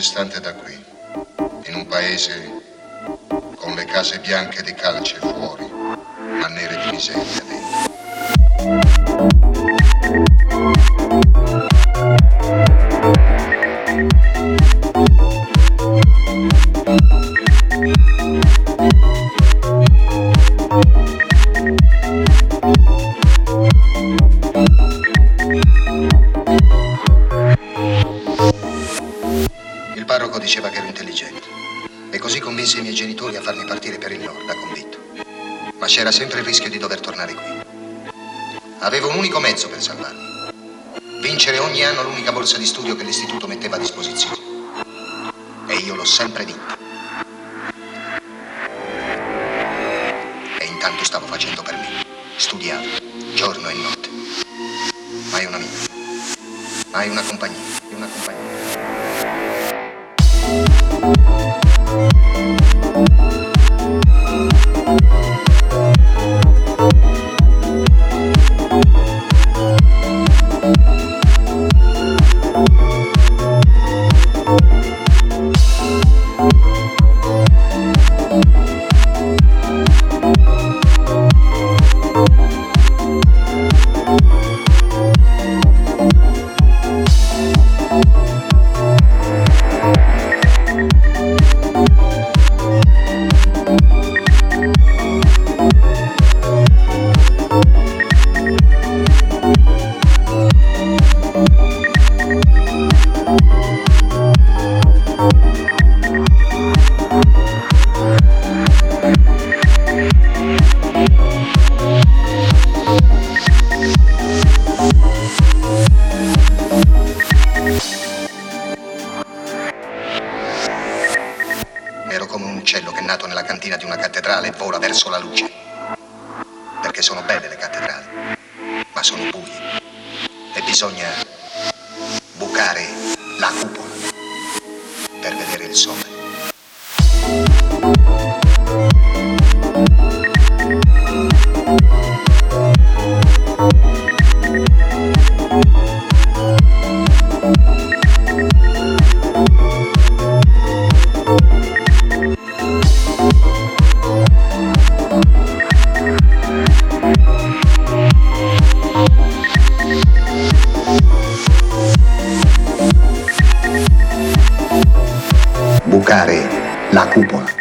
distante da qui, in un paese con le case bianche di calce fuori, ma nere di miseria Parroco diceva che ero intelligente e così convinse i miei genitori a farmi partire per il nord, da convitto. Ma c'era sempre il rischio di dover tornare qui. Avevo un unico mezzo per salvarmi. Vincere ogni anno l'unica borsa di studio che l'istituto metteva a disposizione. E io l'ho sempre vinta. E intanto stavo facendo per me. Studiavo, giorno e notte. Mai un amico. Mai una compagnia. Una compagnia. Cantina di una cattedrale vola verso la luce. Perché sono belle le cattedrali, ma sono buie. E bisogna bucare la cupola Bucare la cupola.